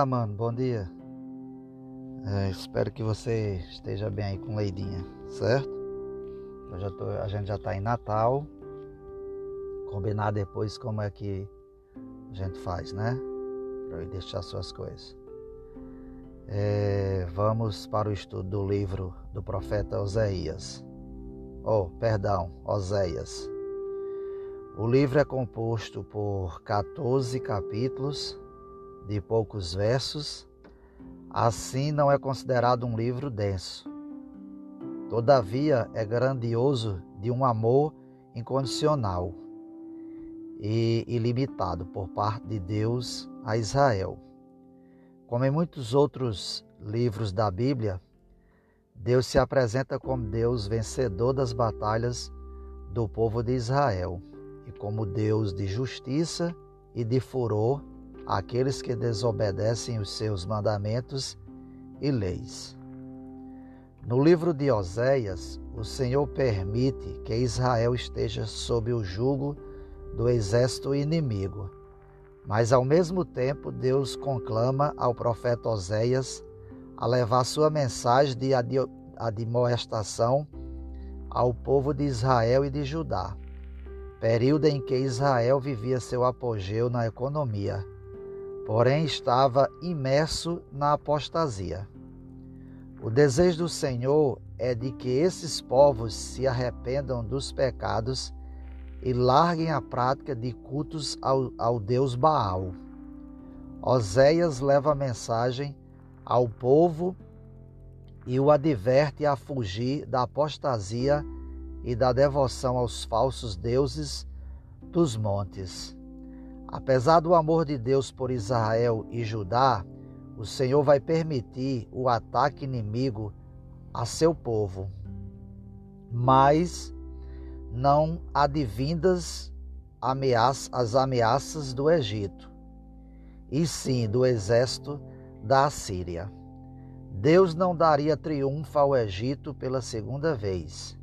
Olá, mano, bom dia. É, espero que você esteja bem aí com Leidinha, certo? Eu já tô, a gente já está em Natal. Combinar depois como é que a gente faz, né? Para deixar suas coisas. É, vamos para o estudo do livro do profeta Oséias. Oh, perdão, Oséias. O livro é composto por 14 capítulos de poucos versos, assim não é considerado um livro denso. Todavia, é grandioso de um amor incondicional e ilimitado por parte de Deus a Israel. Como em muitos outros livros da Bíblia, Deus se apresenta como Deus vencedor das batalhas do povo de Israel e como Deus de justiça e de furor àqueles que desobedecem os seus mandamentos e leis. No livro de Oséias, o Senhor permite que Israel esteja sob o jugo do exército inimigo, mas ao mesmo tempo Deus conclama ao profeta Oséias a levar sua mensagem de admoestação ao povo de Israel e de Judá, período em que Israel vivia seu apogeu na economia porém estava imerso na apostasia. O desejo do Senhor é de que esses povos se arrependam dos pecados e larguem a prática de cultos ao, ao Deus Baal. Oséias leva a mensagem ao povo e o adverte a fugir da apostasia e da devoção aos falsos deuses dos montes. Apesar do amor de Deus por Israel e Judá, o Senhor vai permitir o ataque inimigo a seu povo, mas não advindas as ameaças do Egito, e sim do exército da Assíria. Deus não daria triunfo ao Egito pela segunda vez.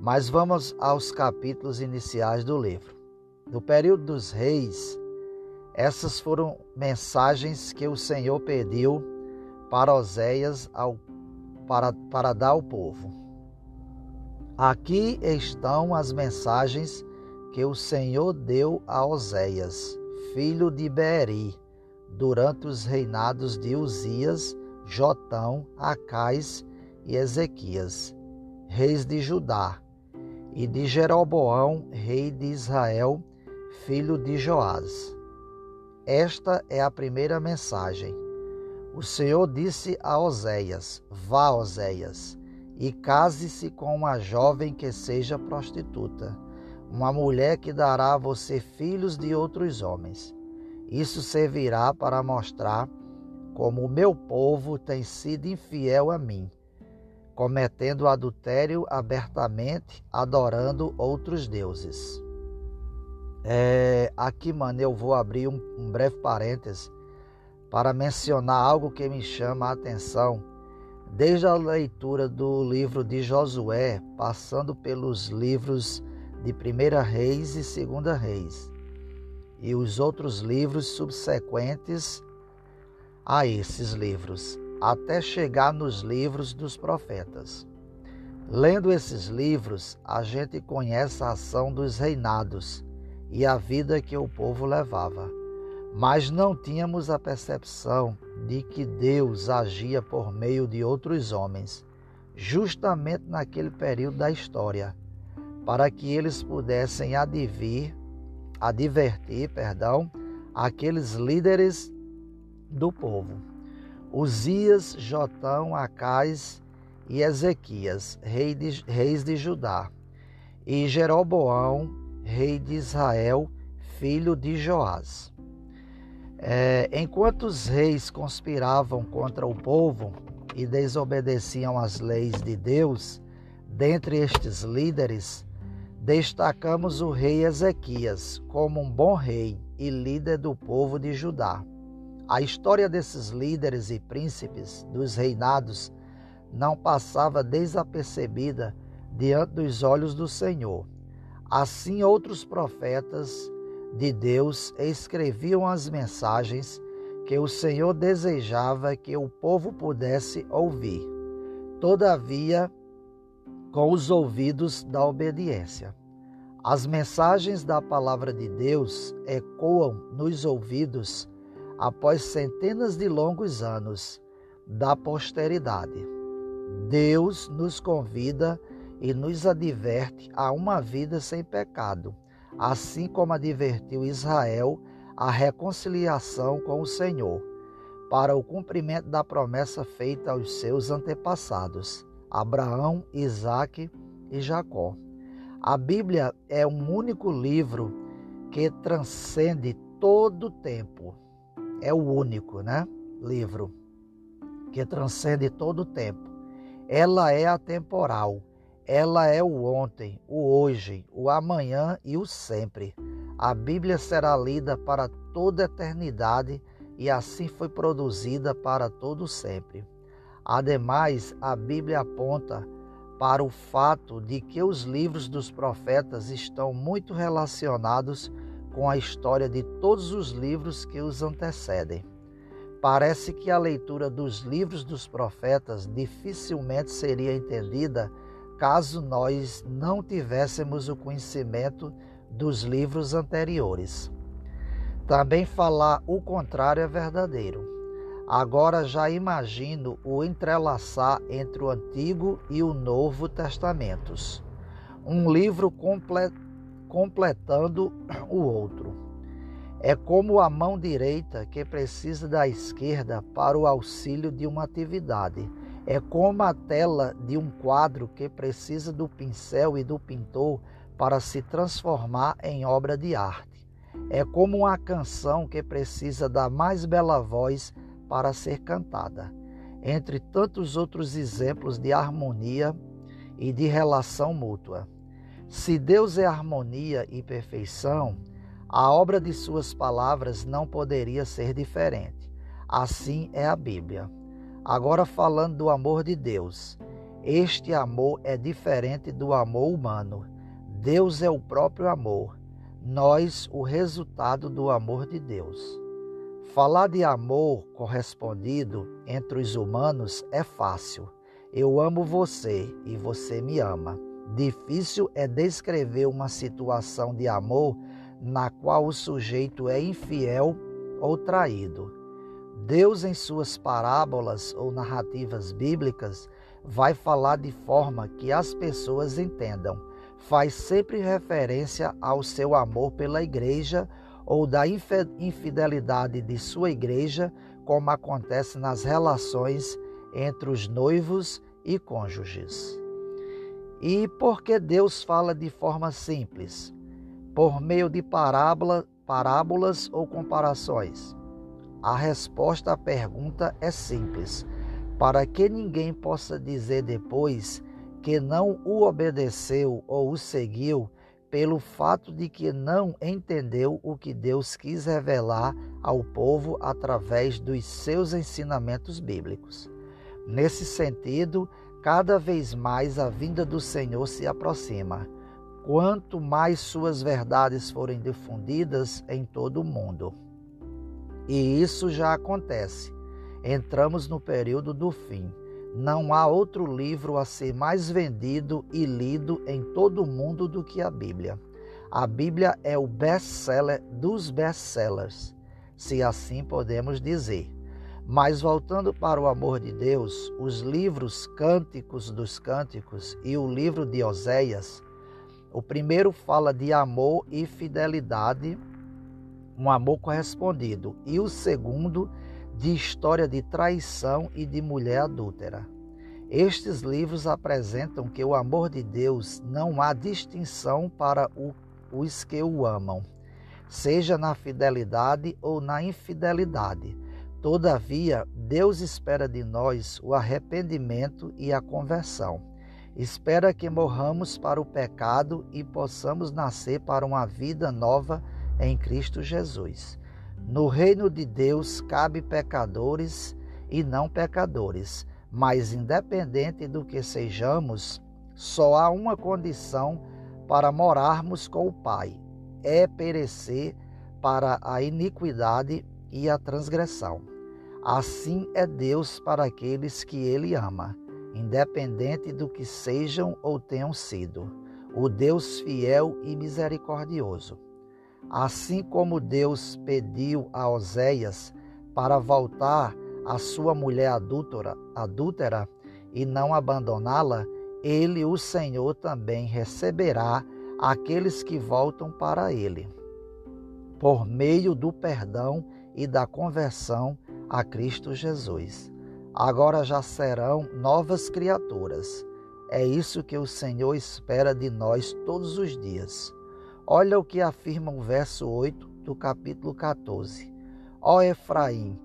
Mas vamos aos capítulos iniciais do livro. No período dos reis, essas foram mensagens que o Senhor pediu para Oséias ao, para, para dar ao povo. Aqui estão as mensagens que o Senhor deu a Oséias, filho de Beeri, durante os reinados de Uzias, Jotão, Acais e Ezequias, reis de Judá, e de Jeroboão, rei de Israel, filho de Joás. Esta é a primeira mensagem. O Senhor disse a Oséias: Vá, Oséias, e case-se com uma jovem que seja prostituta, uma mulher que dará a você filhos de outros homens. Isso servirá para mostrar como o meu povo tem sido infiel a mim, cometendo adultério abertamente, adorando outros deuses. É, aqui, mano, eu vou abrir um, um breve parêntese para mencionar algo que me chama a atenção. Desde a leitura do livro de Josué, passando pelos livros de Primeira Reis e Segunda Reis, e os outros livros subsequentes a esses livros, até chegar nos livros dos profetas. Lendo esses livros, a gente conhece a ação dos reinados e a vida que o povo levava. Mas não tínhamos a percepção de que Deus agia por meio de outros homens, justamente naquele período da história, para que eles pudessem advir, advertir, perdão, aqueles líderes do povo. Uzias, Jotão, Acais e Ezequias, reis de Judá, e Jeroboão, rei de Israel, filho de Joás. É, enquanto os reis conspiravam contra o povo e desobedeciam às leis de Deus, dentre estes líderes, destacamos o rei Ezequias como um bom rei e líder do povo de Judá. A história desses líderes e príncipes dos reinados não passava desapercebida diante dos olhos do Senhor. Assim, outros profetas de Deus escreviam as mensagens que o Senhor desejava que o povo pudesse ouvir. Todavia, com os ouvidos da obediência. As mensagens da palavra de Deus ecoam nos ouvidos após centenas de longos anos da posteridade. Deus nos convida e nos adverte a uma vida sem pecado, assim como advertiu Israel a reconciliação com o Senhor, para o cumprimento da promessa feita aos seus antepassados, Abraão, Isaque e Jacó. A Bíblia é um único livro que transcende todo o tempo. É o único, né? Livro que transcende todo o tempo. Ela é atemporal. Ela é o ontem, o hoje, o amanhã e o sempre. A Bíblia será lida para toda a eternidade e assim foi produzida para todo sempre. Ademais, a Bíblia aponta para o fato de que os livros dos profetas estão muito relacionados com a história de todos os livros que os antecedem. Parece que a leitura dos livros dos profetas dificilmente seria entendida caso nós não tivéssemos o conhecimento dos livros anteriores. Também falar o contrário é verdadeiro. Agora já imagino o entrelaçar entre o Antigo e o Novo Testamentos. Um livro comple completando o outro. É como a mão direita que precisa da esquerda para o auxílio de uma atividade. É como a tela de um quadro que precisa do pincel e do pintor para se transformar em obra de arte. É como uma canção que precisa da mais bela voz para ser cantada. Entre tantos outros exemplos de harmonia e de relação mútua. Se Deus é harmonia e perfeição, a obra de Suas palavras não poderia ser diferente. Assim é a Bíblia. Agora, falando do amor de Deus, este amor é diferente do amor humano Deus é o próprio amor, nós o resultado do amor de Deus. Falar de amor correspondido entre os humanos é fácil. Eu amo você e você me ama. Difícil é descrever uma situação de amor na qual o sujeito é infiel ou traído. Deus, em suas parábolas ou narrativas bíblicas, vai falar de forma que as pessoas entendam faz sempre referência ao seu amor pela igreja ou da infidelidade de sua igreja, como acontece nas relações entre os noivos e cônjuges. E por que Deus fala de forma simples? Por meio de parábola, parábolas ou comparações? A resposta à pergunta é simples, para que ninguém possa dizer depois que não o obedeceu ou o seguiu pelo fato de que não entendeu o que Deus quis revelar ao povo através dos seus ensinamentos bíblicos. Nesse sentido, cada vez mais a vinda do Senhor se aproxima. Quanto mais suas verdades forem difundidas em todo o mundo. E isso já acontece. Entramos no período do fim. Não há outro livro a ser mais vendido e lido em todo o mundo do que a Bíblia. A Bíblia é o best-seller dos best-sellers, se assim podemos dizer. Mas voltando para o amor de Deus, os livros Cânticos dos Cânticos e o livro de Oséias, o primeiro fala de amor e fidelidade, um amor correspondido, e o segundo de história de traição e de mulher adúltera. Estes livros apresentam que o amor de Deus não há distinção para os que o amam, seja na fidelidade ou na infidelidade. Todavia, Deus espera de nós o arrependimento e a conversão. Espera que morramos para o pecado e possamos nascer para uma vida nova em Cristo Jesus. No reino de Deus cabe pecadores e não pecadores, mas independente do que sejamos, só há uma condição para morarmos com o Pai: é perecer para a iniquidade e a transgressão. Assim é Deus para aqueles que ele ama, independente do que sejam ou tenham sido, o Deus fiel e misericordioso. Assim como Deus pediu a Oséias para voltar à sua mulher adúltera, adúltera e não abandoná-la, ele, o Senhor, também receberá aqueles que voltam para ele, por meio do perdão e da conversão a Cristo Jesus. Agora já serão novas criaturas. É isso que o Senhor espera de nós todos os dias. Olha o que afirma o verso 8 do capítulo 14. Ó Efraim,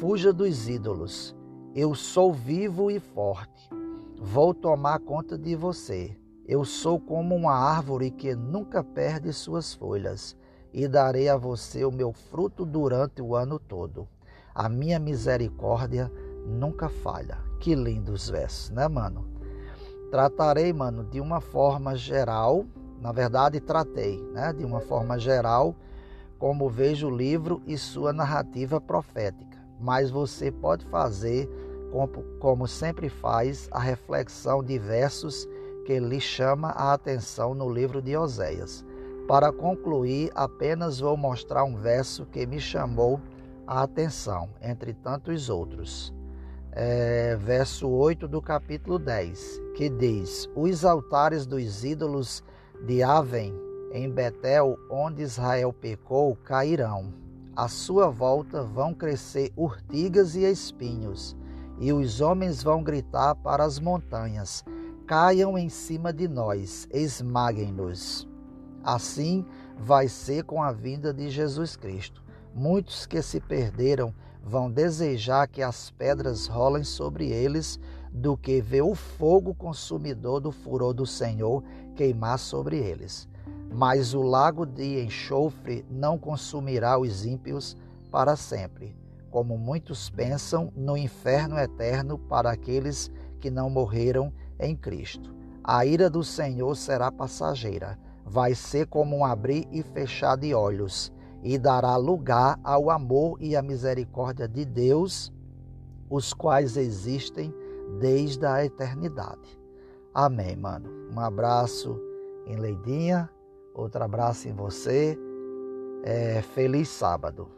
fuja dos ídolos. Eu sou vivo e forte. Vou tomar conta de você. Eu sou como uma árvore que nunca perde suas folhas, e darei a você o meu fruto durante o ano todo. A minha misericórdia nunca falha. Que lindos versos, né, mano? Tratarei, mano, de uma forma geral na verdade, tratei né, de uma forma geral como vejo o livro e sua narrativa profética, mas você pode fazer, como, como sempre faz, a reflexão de versos que lhe chama a atenção no livro de Oséias. Para concluir, apenas vou mostrar um verso que me chamou a atenção, entre tantos outros. É, verso 8 do capítulo 10, que diz: Os altares dos ídolos de Aven, em Betel, onde Israel pecou, cairão. À sua volta vão crescer urtigas e espinhos, e os homens vão gritar para as montanhas: caiam em cima de nós, esmaguem-nos. Assim vai ser com a vinda de Jesus Cristo. Muitos que se perderam vão desejar que as pedras rolem sobre eles do que ver o fogo consumidor do furor do Senhor queimar sobre eles. Mas o lago de enxofre não consumirá os ímpios para sempre, como muitos pensam no inferno eterno para aqueles que não morreram em Cristo. A ira do Senhor será passageira, vai ser como um abrir e fechar de olhos, e dará lugar ao amor e à misericórdia de Deus, os quais existem desde a eternidade. Amém, mano. Um abraço em Leidinha, outro abraço em você. É, feliz sábado.